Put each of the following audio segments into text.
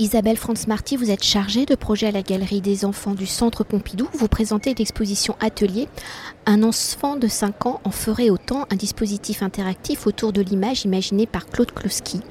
Isabelle France-Marty, vous êtes chargée de projet à la Galerie des enfants du Centre Pompidou. Vous présentez l'exposition Atelier. Un enfant de 5 ans en ferait autant, un dispositif interactif autour de l'image imaginé par Claude Kloski.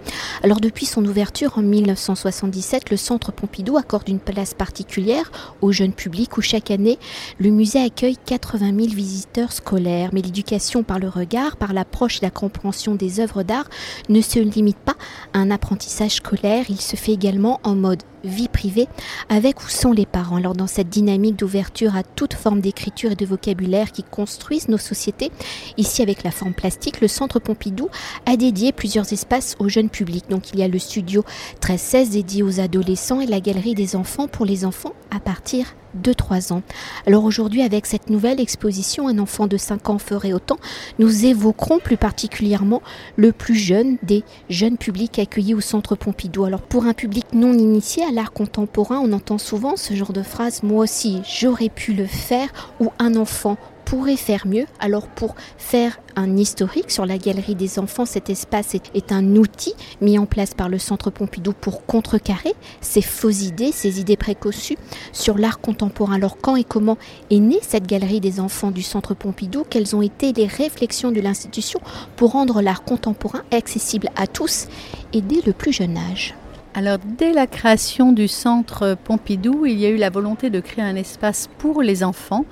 Alors depuis son ouverture en 1977, le Centre Pompidou accorde une place particulière au jeune public où chaque année, le musée accueille 80 000 visiteurs scolaires. Mais l'éducation par le regard, par l'approche et la compréhension des œuvres d'art ne se limite pas à un apprentissage scolaire, il se fait également en mode vie privée avec ou sans les parents. Alors dans cette dynamique d'ouverture à toute forme d'écriture et de vocabulaire qui construisent nos sociétés, ici avec la forme plastique, le Centre Pompidou a dédié plusieurs espaces au jeune public. Donc il y a le studio 13-16 dédié aux adolescents et la galerie des enfants pour les enfants à partir de 3 ans. Alors aujourd'hui, avec cette nouvelle exposition, un enfant de 5 ans ferait autant, nous évoquerons plus particulièrement le plus jeune des jeunes publics accueillis au Centre Pompidou. Alors pour un public non initié à l'art contemporain, on entend souvent ce genre de phrase Moi aussi, j'aurais pu le faire ou un enfant pourrait faire mieux. Alors pour faire un historique sur la galerie des enfants, cet espace est, un outil mis en place par le Centre Pompidou pour contrecarrer ces fausses idées, ces idées préconçues sur l'art contemporain. Alors quand et comment est née cette galerie des enfants du Centre Pompidou? Quelles ont été les réflexions de l'institution pour rendre l'art contemporain accessible à tous et dès le plus jeune âge? Alors, dès la création du centre Pompidou, il y a eu la volonté de créer un espace pour les enfants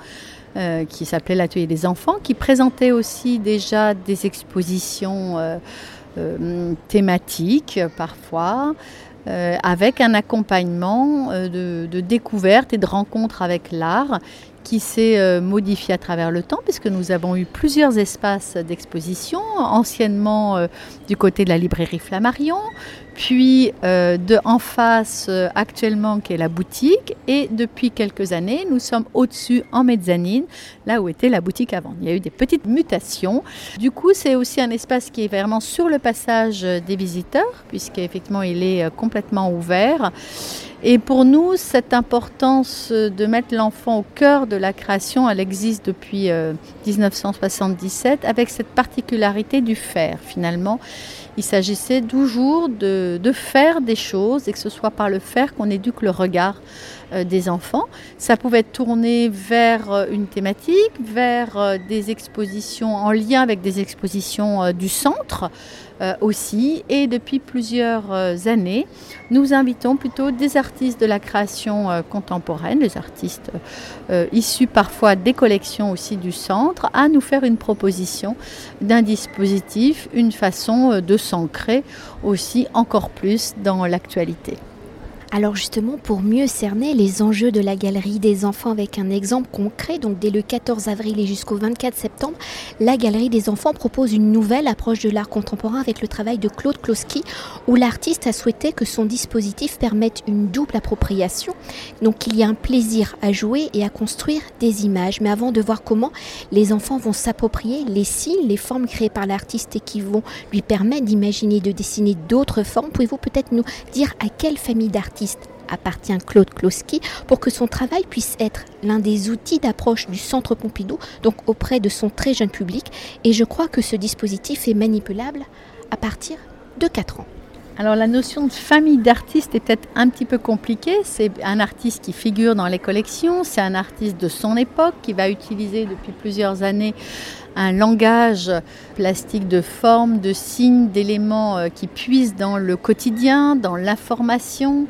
euh, qui s'appelait l'atelier des enfants, qui présentait aussi déjà des expositions euh, euh, thématiques parfois. avec un accompagnement de, de découverte et de rencontres avec l'art qui s'est modifié à travers le temps, puisque nous avons eu plusieurs espaces d'exposition, anciennement du côté de la librairie Flammarion, puis euh, de en face euh, actuellement qui est la boutique et depuis quelques années nous sommes au-dessus en mezzanine là où était la boutique avant. Il y a eu des petites mutations. Du coup c'est aussi un espace qui est vraiment sur le passage des visiteurs puisqu'effectivement il est euh, complètement ouvert. Et pour nous, cette importance de mettre l'enfant au cœur de la création, elle existe depuis 1977 avec cette particularité du faire finalement. Il s'agissait toujours de, faire des choses et que ce soit par le faire qu'on éduque le regard euh, des enfants. Ça pouvait être tourné vers euh, une thématique, vers euh, des expositions en lien avec des expositions du centre. Euh, aussi. Et depuis plusieurs euh, années, nous invitons plutôt des artistes de la création euh, contemporaine, des artistes issus parfois des collections aussi du centre, à nous faire une proposition d'un dispositif, une façon de s'ancrer aussi encore plus dans l'actualité. Alors justement, pour mieux cerner les enjeux de la galerie des enfants avec un exemple concret, donc dès le 14 avril et jusqu'au 24 septembre, la galerie des enfants propose une nouvelle approche de l'art contemporain avec le travail de Claude Kloski, où l'artiste a souhaité que son dispositif permette une double appropriation. Donc il y a un plaisir à jouer et à construire des images. Mais avant de voir comment les enfants vont s'approprier les signes, les formes créées par l'artiste et qui vont lui permettre d'imaginer, de dessiner d'autres formes, pouvez-vous peut-être nous dire à quelle famille d'artistes appartient Claude Kloski pour que son travail puisse être l'un des outils d'approche du Centre Pompidou, donc auprès de son très jeune public. Et je crois que ce dispositif est manipulable à partir de 4 ans. Alors la notion de famille d'artistes est peut-être un petit peu compliquée. C'est un artiste qui figure dans les collections, c'est un artiste de son époque qui va utiliser depuis plusieurs années un langage plastique de formes, de signes, d'éléments euh, qui puissent dans le quotidien, dans l'information,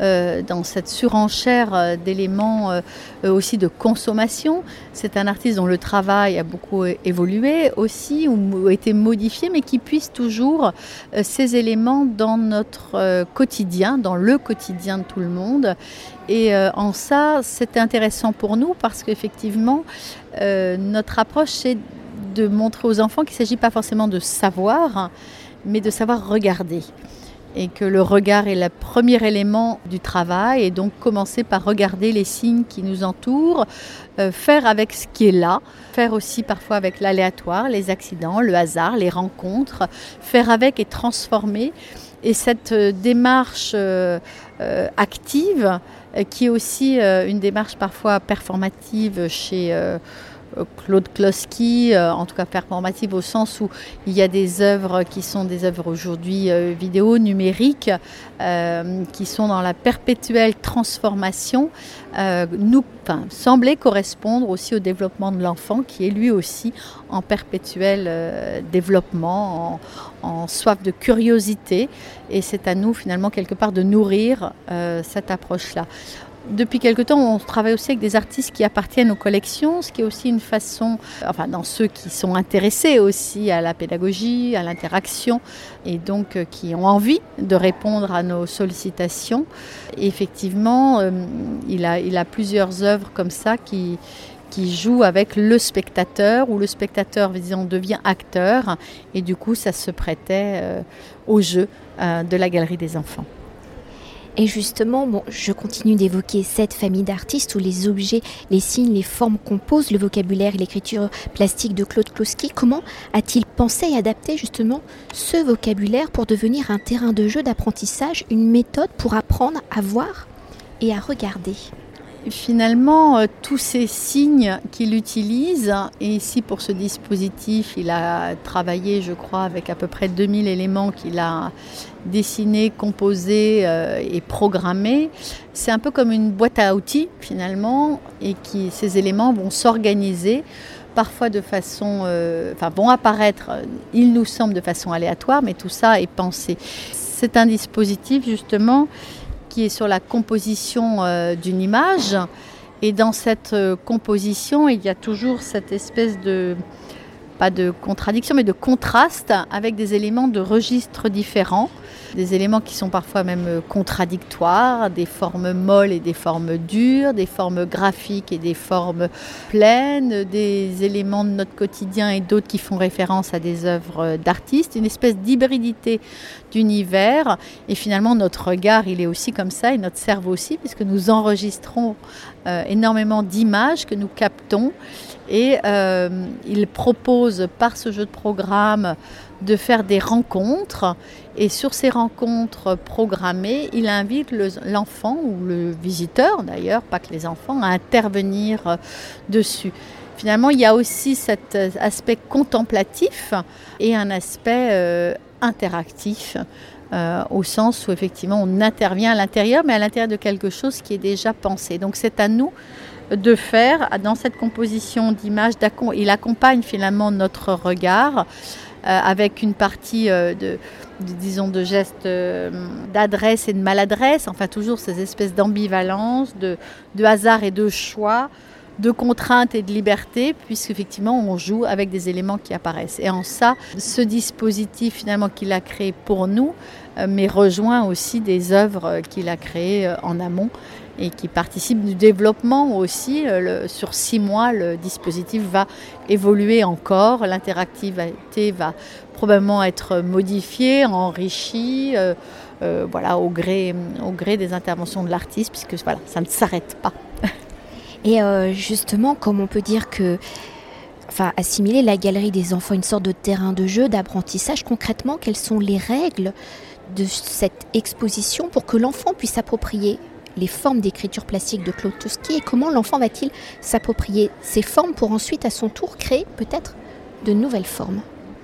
euh, dans cette surenchère euh, d'éléments aussi de consommation. C'est un artiste dont le travail a beaucoup évolué aussi ou été modifié, mais qui puisse toujours ces éléments dans notre quotidien, dans le quotidien de tout le monde. Et en ça, c'était intéressant pour nous parce qu'effectivement, notre approche, c'est de montrer aux enfants qu'il ne s'agit pas forcément de savoir, mais de savoir regarder. Et que le regard est le premier élément du travail, et donc commencer par regarder les signes qui nous entourent, euh, faire avec ce qui est là, faire aussi parfois avec l'aléatoire, les accidents, le hasard, les rencontres, faire avec et transformer. Et cette euh, démarche euh, active, qui est aussi une démarche parfois performative chez Claude Kloski, en tout cas performative au sens où il y a des œuvres qui sont des œuvres aujourd'hui vidéo, numériques, qui sont dans la perpétuelle transformation, nous enfin, semblaient correspondre aussi au développement de l'enfant qui est lui aussi en perpétuel développement, en, soif de curiosité. Et c'est à nous finalement quelque part de nourrir cette approche-là. Depuis quelque temps, on travaille aussi avec des artistes qui appartiennent aux collections, ce qui est aussi une façon, enfin dans ceux qui sont intéressés aussi à la pédagogie, à l'interaction, et donc euh, qui ont envie de répondre à nos sollicitations. effectivement, euh, il, a, plusieurs œuvres comme ça qui, qui jouent avec le spectateur, où le spectateur disons, devient acteur, et du coup ça se prêtait euh, au jeu de la galerie des enfants. Et justement, bon, je continue d'évoquer cette famille d'artistes où les objets, les signes, les formes composent le vocabulaire et l'écriture plastique de Claude Kloski. Comment a-t-il pensé et adapté justement ce vocabulaire pour devenir un terrain de jeu d'apprentissage, une méthode pour apprendre à voir et à regarder? Finalement, euh, tous ces signes qu'il utilise, et ici pour ce dispositif, il a travaillé, je crois, avec à peu près 2000 éléments qu'il a dessinés, composés euh, et programmés. C'est un peu comme une boîte à outils, finalement, et qui, ces éléments vont s'organiser parfois de façon, euh, enfin vont apparaître, il nous semble, de façon aléatoire, mais tout ça est pensé. C'est un dispositif justement qui est sur la composition euh, d'une image. Et dans cette euh, composition, il y a toujours cette espèce de, pas de contradiction, mais de contraste avec des éléments de registres différents des éléments qui sont parfois même euh, contradictoires, des formes molles et des formes dures, des formes graphiques et des formes pleines, des éléments de notre quotidien et d'autres qui font référence à des œuvres d'artistes, une espèce d'hybridité d'univers. Et finalement, notre regard, il est aussi comme ça, et notre cerveau aussi, puisque nous enregistrons euh, énormément d'images que nous captons. Et euh, il propose par ce jeu de programme de faire des rencontres. Et sur ces rencontres programmées, il invite l'enfant ou le visiteur d'ailleurs, pas que les enfants, à intervenir euh, dessus. Finalement, il y a aussi cet euh, aspect contemplatif et un aspect interactif. au sens où effectivement on intervient à l'intérieur, mais à l'intérieur de quelque chose qui est déjà pensé. Donc c'est à nous de faire dans cette composition d'images, il accompagne finalement notre regard euh, avec une partie euh, de, disons, de gestes euh, d'adresse et de maladresse, enfin toujours ces espèces d'ambivalence, de, de hasard et de choix de contrainte et de liberté, puisqu'effectivement on joue avec des éléments qui apparaissent. Et en ça, ce dispositif finalement qu'il a créé pour nous, mais rejoint aussi des œuvres qu'il a créées en amont et qui participe du développement aussi. Euh, sur six mois, le dispositif va évoluer encore, l'interactivité va probablement être modifiée, enrichie. Euh, euh, voilà, au gré, au gré des interventions de l'artiste, puisque voilà, ça ne s'arrête pas. Et justement, comme on peut dire que enfin, assimiler la galerie des enfants une sorte de terrain de jeu, d'apprentissage, concrètement, quelles sont les règles de cette exposition pour que l'enfant puisse s'approprier les formes d'écriture plastique de Claude Tusky et comment l'enfant va-t-il s'approprier ces formes pour ensuite à son tour créer peut-être de nouvelles formes?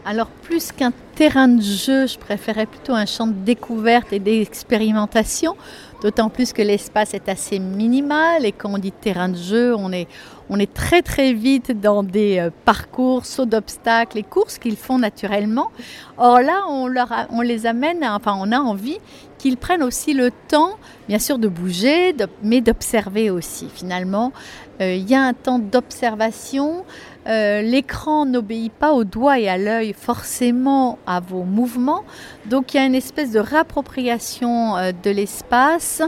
Alors plus qu'un terrain de jeu, je préférais plutôt un champ de découverte et d'expérimentation, d'autant plus que l'espace est assez minimal et quand on dit terrain de jeu, on est, on est très très vite dans des euh, parcours, sauts d'obstacles et courses qu'ils font naturellement. Or là, on, on les amène, enfin on a envie qu'ils prennent aussi le temps, bien sûr, de bouger, mais d'observer aussi. Finalement, euh, il y a un temps d'observation. Euh, l'écran n'obéit pas au doigt et à l'œil forcément à vos mouvements. Donc il y a une espèce de réappropriation de l'espace,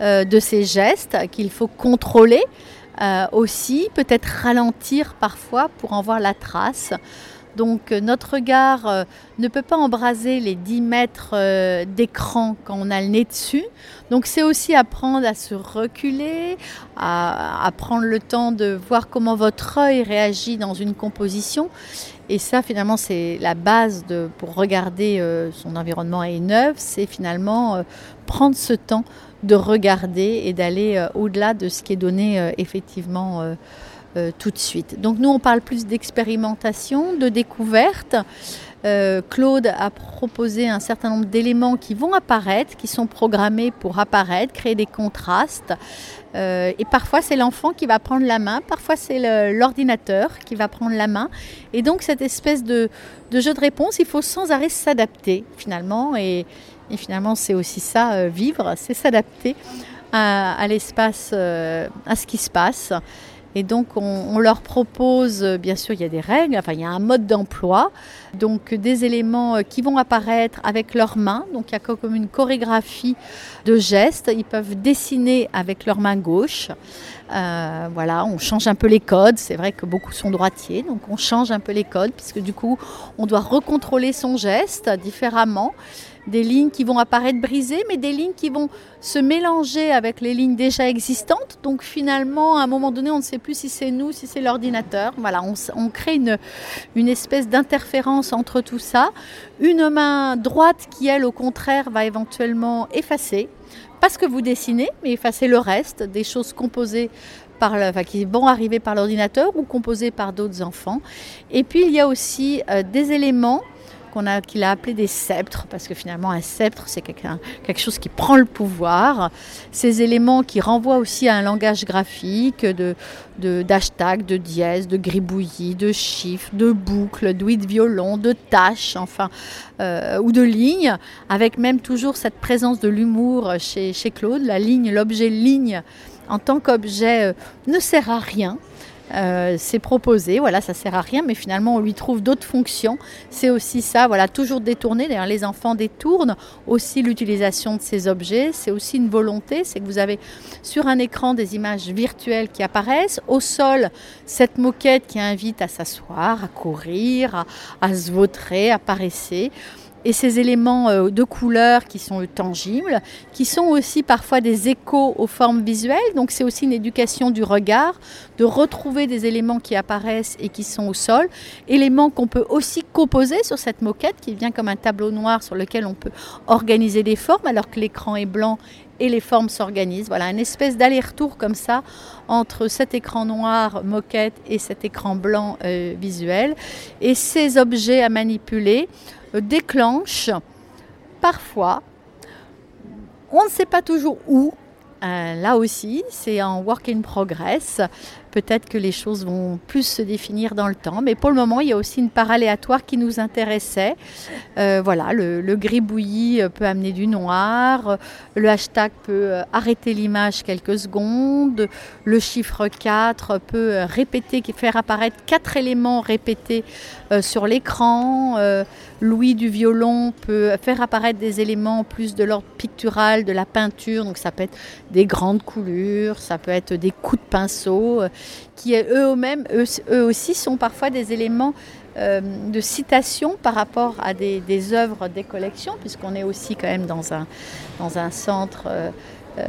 de ces gestes qu'il faut contrôler aussi, peut-être ralentir parfois pour en voir la trace. Donc euh, notre regard euh, ne peut pas embraser les 10 mètres euh, d'écran quand on a le nez dessus. Donc c'est aussi apprendre à se reculer, à, prendre le temps de voir comment votre œil réagit dans une composition. Et ça finalement c'est la base pour regarder son environnement à une œuvre, c'est finalement prendre ce temps de regarder et d'aller au-delà de ce qui est donné effectivement euh, tout de suite. Donc nous, on parle plus d'expérimentation, de découverte. Euh, Claude a proposé un certain nombre d'éléments qui vont apparaître, qui sont programmés pour apparaître, créer des contrastes. Euh, et parfois c'est l'enfant qui va prendre la main, parfois c'est l'ordinateur qui va prendre la main. Et donc cette espèce de, jeu de réponse, il faut sans arrêt s'adapter finalement. Et, finalement c'est aussi ça, vivre, c'est s'adapter à, l'espace, à ce qui se passe. Et donc, on, leur propose, euh, bien sûr, il y a des règles, enfin, il y a un mode d'emploi, donc des éléments euh, qui vont apparaître avec leurs mains. Donc, il y a comme une chorégraphie de gestes. Ils peuvent dessiner avec leur main gauche. Euh, voilà, on change un peu les codes. C'est vrai que beaucoup sont droitiers, donc on change un peu les codes, puisque du coup, on doit recontrôler son geste différemment des lignes qui vont apparaître brisées, mais des lignes qui vont se mélanger avec les lignes déjà existantes. Donc finalement, à un moment donné, on ne sait plus si c'est nous, si c'est l'ordinateur. Voilà, on, crée une, une espèce d'interférence entre tout ça. Une main droite qui, elle, au contraire, va éventuellement effacer. Pas ce que vous dessinez, mais effacer le reste des choses composées par qui vont arriver par l'ordinateur ou composées par d'autres enfants. Et puis il y a aussi euh, des éléments qu'il a, appelé des sceptres, parce que finalement un sceptre c'est quelque, chose qui prend le pouvoir. Ces éléments qui renvoient aussi à un langage graphique de d'hashtags, de, dièses, de gribouillis, de chiffres, de boucles, d'ouïes de violon, de tâches, enfin, euh, ou de lignes, avec même toujours cette présence de l'humour chez, chez Claude. La ligne, l'objet ligne en tant qu'objet euh, ne sert à rien. Euh, c'est proposé, voilà, ça sert à rien, mais finalement on lui trouve d'autres fonctions. C'est aussi ça, voilà, toujours détourner. D'ailleurs, les enfants détournent aussi l'utilisation de ces objets. C'est aussi une volonté, c'est que vous avez sur un écran des images virtuelles qui apparaissent, au sol cette moquette qui invite à s'asseoir, à courir, à, se vautrer, à paresser et ces éléments euh, de couleur qui sont tangibles, qui sont aussi parfois des échos aux formes visuelles. Donc c'est aussi une éducation du regard, de retrouver des éléments qui apparaissent et qui sont au sol, éléments qu'on peut aussi composer sur cette moquette qui vient comme un tableau noir sur lequel on peut organiser des formes alors que l'écran est blanc et les formes s'organisent. Voilà, une espèce d'aller-retour comme ça entre cet écran noir moquette et cet écran blanc euh, visuel. Et ces objets à manipuler déclenche parfois, on ne sait pas toujours où, euh, là aussi, c'est en work in progress. Peut-être que les choses vont plus se définir dans le temps, mais pour le moment, il y a aussi une part aléatoire qui nous intéressait. Euh, voilà, le, le, gribouillis peut amener du noir, le hashtag peut euh, arrêter l'image quelques secondes, le chiffre 4 peut répéter, faire apparaître quatre éléments répétés sur l'écran. L'ouïe du violon peut faire apparaître des éléments plus de l'ordre pictural, de la peinture, donc ça peut être des grandes coulures, ça peut être des coups de pinceau, euh, qui eux-mêmes, eux, aussi, sont parfois des éléments euh, de citation par rapport à des, œuvres des collections, puisqu'on est aussi quand même dans un, dans un centre. Euh,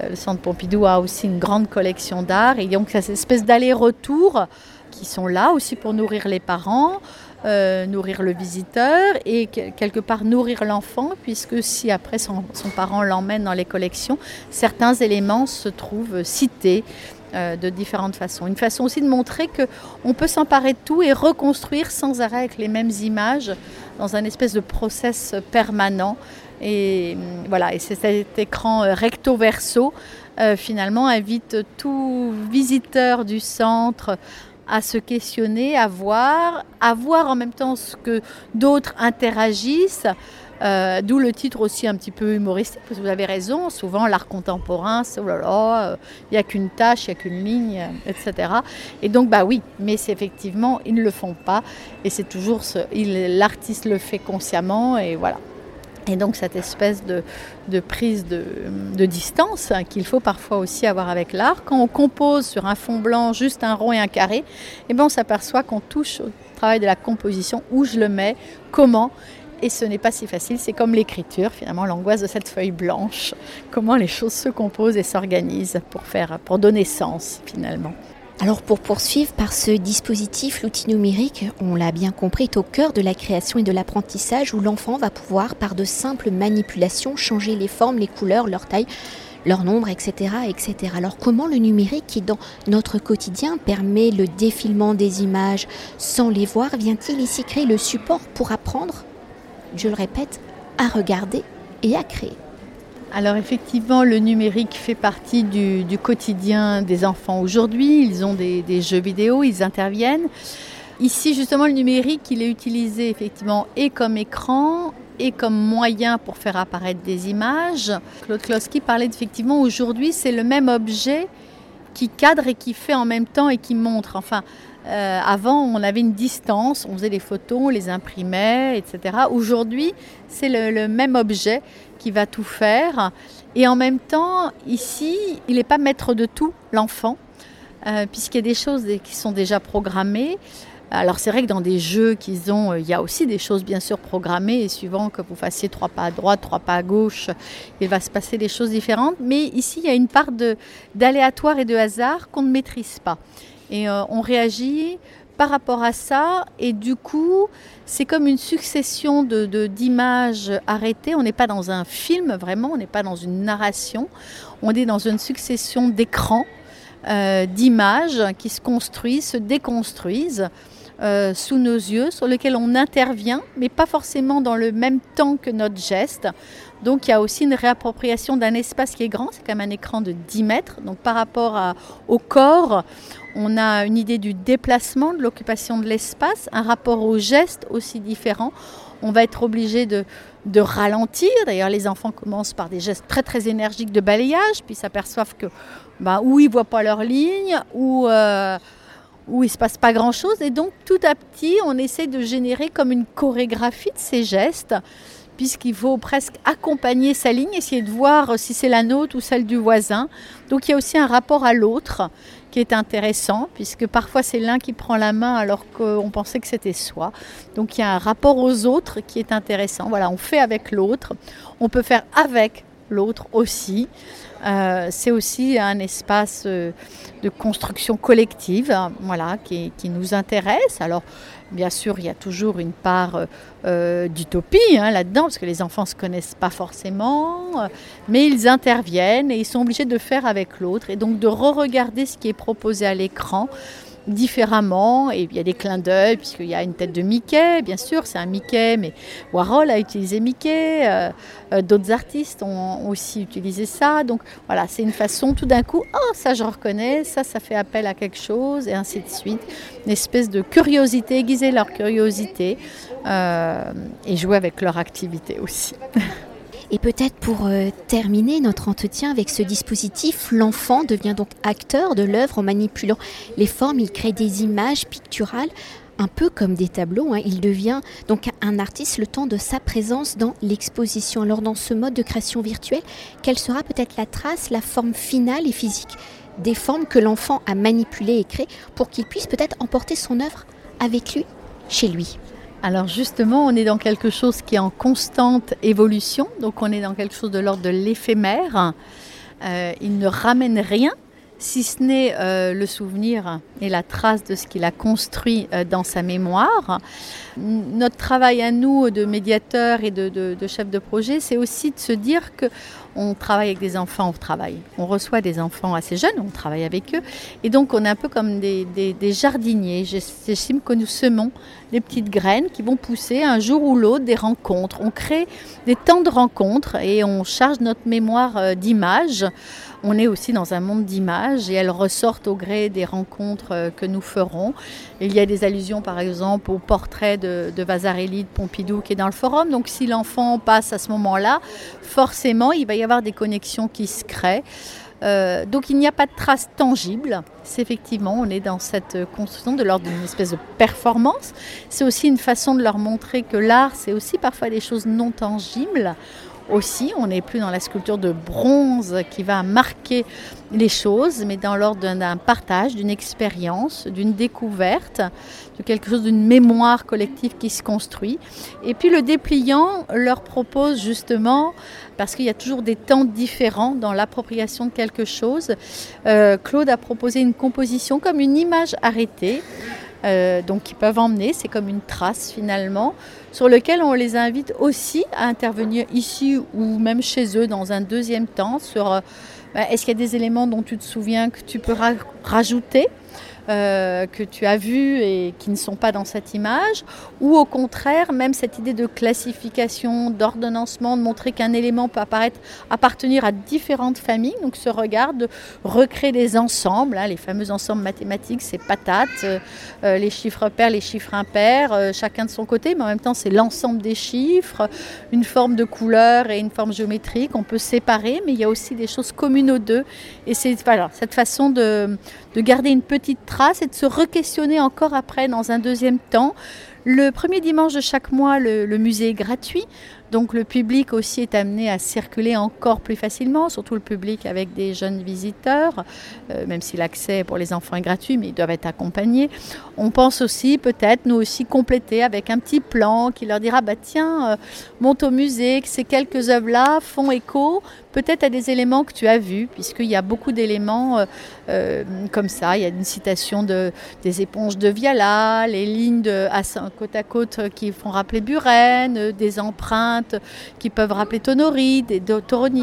le centre Pompidou a aussi une grande collection d'art et donc cette espèce d'aller-retour qui sont là aussi pour nourrir les parents, nourrir le visiteur et quelque part nourrir l'enfant, puisque si après son, parent l'emmène dans les collections, certains éléments se trouvent cités euh, de différentes façons. Une façon aussi de montrer qu'on peut s'emparer de tout et reconstruire sans arrêt avec les mêmes images dans un espèce de process permanent. Et hum, voilà, et cet écran euh, recto-verso euh, finalement invite tout visiteur du centre à se questionner, à voir, à voir en même temps ce que d'autres interagissent, euh, d'où le titre aussi un petit peu humoristique, parce que vous avez raison, souvent l'art contemporain, c'est oh là là, euh, il n'y a qu'une tâche, il n'y a qu'une ligne, euh, etc. Et donc, bah oui, mais effectivement, ils ne le font pas, et c'est toujours, l'artiste le fait consciemment, et voilà. Et donc cette espèce de, prise de, distance hein, qu'il faut parfois aussi avoir avec l'art. Quand on compose sur un fond blanc juste un rond et un carré, eh ben on s'aperçoit qu'on touche au travail de la composition, où je le mets, comment. Et ce n'est pas si facile, c'est comme l'écriture, finalement, l'angoisse de cette feuille blanche, comment les choses se composent et s'organisent pour, faire, pour donner sens finalement. Alors pour poursuivre par ce dispositif, l'outil numérique, on l'a bien compris, est au cœur de la création et de l'apprentissage où l'enfant va pouvoir, par de simples manipulations, changer les formes, les couleurs, leur taille, leur nombre, etc., etc. Alors comment le numérique qui dans notre quotidien permet le défilement des images sans les voir? Vient-il ici créer le support pour apprendre, je le répète, à regarder et à créer alors effectivement, le numérique fait partie du, quotidien des enfants aujourd'hui. Ils ont des, jeux vidéo, ils interviennent. Ici, justement, le numérique, il est utilisé effectivement et comme écran et comme moyen pour faire apparaître des images. Claude Kloski parlait effectivement aujourd'hui, c'est le même objet qui cadre et qui fait en même temps et qui montre. Enfin, euh, avant, on avait une distance, on faisait des photos, on les imprimait, etc. Aujourd'hui, c'est le, même objet qui va tout faire. Et en même temps, ici, il n'est pas maître de tout, l'enfant, euh, puisqu'il y a des choses qui sont déjà programmées. Alors c'est vrai que dans des jeux qu'ils ont, euh, il y a aussi des choses bien sûr programmées et suivant que vous fassiez trois pas à droite, trois pas à gauche, il va se passer des choses différentes. Mais ici, il y a une part d'aléatoire et de hasard qu'on ne maîtrise pas. Et euh, on réagit par rapport à ça et du coup, c'est comme une succession d'images de, arrêtées. On n'est pas dans un film vraiment, on n'est pas dans une narration, on est dans une succession d'écrans. Euh, d'images qui se construisent, se déconstruisent. Euh, sous nos yeux, sur lequel on intervient, mais pas forcément dans le même temps que notre geste. Donc il y a aussi une réappropriation d'un espace qui est grand, c'est même un écran de 10 mètres. Donc par rapport au corps, on a une idée du déplacement, de l'occupation de l'espace, un rapport au geste aussi différent. On va être obligé de, ralentir. D'ailleurs, les enfants commencent par des gestes très très énergiques de balayage, puis s'aperçoivent que bah, ou ils voient pas leur ligne, ou... Euh, il ne se passe pas grand-chose. Et donc tout à petit, on essaie de générer comme une chorégraphie de ces gestes, puisqu'il faut presque accompagner sa ligne, essayer de voir si c'est la nôtre ou celle du voisin. Donc il y a aussi un rapport à l'autre qui est intéressant, puisque parfois c'est l'un qui prend la main alors qu'on pensait que c'était soi. Donc il y a un rapport aux autres qui est intéressant. Voilà, on fait avec l'autre, on peut faire avec l'autre aussi. Euh, c'est aussi un espace euh, de construction collective hein, voilà, qui, nous intéresse. Alors, bien sûr, il y a toujours une part euh, d'utopie hein, là-dedans, parce que les enfants ne se connaissent pas forcément, mais ils interviennent et ils sont obligés de faire avec l'autre, et donc de re-regarder ce qui est proposé à l'écran différemment. Et il y a des clins d'œil, puisqu'il y a une tête de Mickey, bien sûr, c'est un Mickey, mais Warhol a utilisé Mickey, euh, euh, d'autres artistes ont aussi utilisé ça. Donc voilà, c'est une façon tout d'un coup, oh ça je reconnais, ça ça fait appel à quelque chose, et ainsi de suite. Une espèce de curiosité, aiguiser leur curiosité euh, et jouer avec leur activité aussi. Et peut-être pour euh, terminer notre entretien avec ce dispositif, l'enfant devient donc acteur de l'œuvre en manipulant les formes, il crée des images picturales un peu comme des tableaux. Hein. Il devient donc un artiste le temps de sa présence dans l'exposition. Alors dans ce mode de création virtuelle, quelle sera peut-être la trace, la forme finale et physique des formes que l'enfant a manipulées et créées pour qu'il puisse peut-être emporter son œuvre avec lui, chez lui? Alors justement, on est dans quelque chose qui est en constante évolution, donc on est dans quelque chose de l'ordre de l'éphémère. Euh, il ne ramène rien, si ce n'est euh, le souvenir et la trace de ce qu'il a construit euh, dans sa mémoire. Notre travail à nous de médiateurs et de, de chefs de projet, c'est aussi de se dire que on travaille avec des enfants, on travaille. On reçoit des enfants assez jeunes, on travaille avec eux. Et donc, on est un peu comme des, jardiniers. J'estime que nous semons des petites graines qui vont pousser un jour ou l'autre des rencontres. On crée des temps de rencontres et on charge notre mémoire euh, d'images on est aussi dans un monde d'images et elles ressortent au gré des rencontres euh, que nous ferons. Il y a des allusions par exemple au portrait de, Vasarely de Pompidou qui est dans le forum. Donc si l'enfant passe à ce moment-là, forcément il va y avoir des connexions qui se créent. Euh, donc il n'y a pas de traces tangibles. C'est effectivement, on est dans cette construction de l'ordre d'une espèce de performance. C'est aussi une façon de leur montrer que l'art, c'est aussi parfois des choses non tangibles aussi. On n'est plus dans la sculpture de bronze qui va marquer les choses, mais dans l'ordre d'un partage, d'une expérience, d'une découverte, de quelque chose, d'une mémoire collective qui se construit. Et puis le dépliant leur propose justement, parce qu'il y a toujours des temps différents dans l'appropriation de quelque chose, euh, Claude a proposé une composition comme une image arrêtée euh, donc qui peuvent emmener, c'est comme une trace finalement, sur lequel on les invite aussi à intervenir ici ou même chez eux dans un deuxième temps sur euh, bah, est-ce qu'il y a des éléments dont tu te souviens que tu peux rajouter? Euh, que tu as vus et qui ne sont pas dans cette image, ou au contraire, même cette idée de classification, d'ordonnancement, de montrer qu'un élément peut apparaître, appartenir à différentes familles, donc ce regard de recréer des ensembles, hein, les fameux ensembles mathématiques, c'est patates, euh, euh, les chiffres pairs, les chiffres impairs, chacun de son côté, mais en même temps c'est l'ensemble des chiffres, une forme de couleur et une forme géométrique, on peut séparer, mais il y a aussi des choses communes aux deux, et c'est voilà, cette façon de, de garder une petite et de se re-questionner encore après dans un deuxième temps. Le premier dimanche de chaque mois, le, le musée est gratuit. Donc le public aussi est amené à circuler encore plus facilement, surtout le public avec des jeunes visiteurs, euh, même si l'accès pour les enfants est gratuit, mais ils doivent être accompagnés. On pense aussi peut-être nous aussi compléter avec un petit plan qui leur dira bah tiens, euh, monte au musée, que ces quelques œuvres-là font écho peut-être à des éléments que tu as vus, puisqu'il y a beaucoup d'éléments euh, comme ça. Il y a une citation de, des éponges de Viala, les lignes de, côte à côte qui font rappeler Buren, des empreintes qui peuvent rappeler Tonori, des,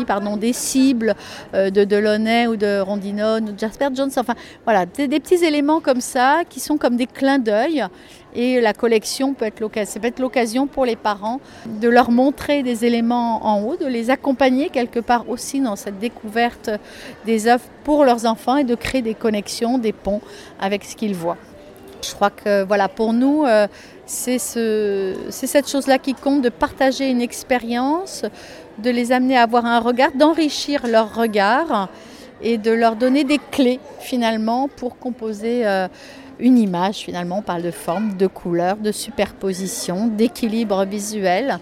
pardon, des cibles euh, de Delaunay ou de Rondinone ou de Jasper Jones. Enfin, voilà, des, des petits éléments comme ça qui sont comme des clins d'œil. Et la collection peut être l'occasion pour les parents de leur montrer des éléments en haut, de les accompagner quelque part aussi dans cette découverte des œuvres pour leurs enfants et de créer des connexions, des ponts avec ce qu'ils voient. Je crois que voilà, pour nous, euh, c'est ce, cette chose-là qui compte, de partager une expérience, de les amener à avoir un regard, d'enrichir leur regard et de leur donner des clés finalement pour composer euh, une image. Finalement, on parle de forme, de couleur, de superposition, d'équilibre visuel.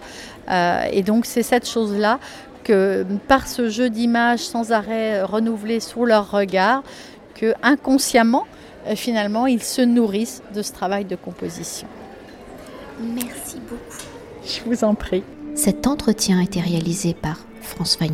Euh, et donc c'est cette chose-là que par ce jeu d'images sans arrêt renouvelé sous leur regard, que inconsciemment, euh, finalement, ils se nourrissent de ce travail de composition. Merci beaucoup. Je vous en prie. Cet entretien a été réalisé par France Fagnon.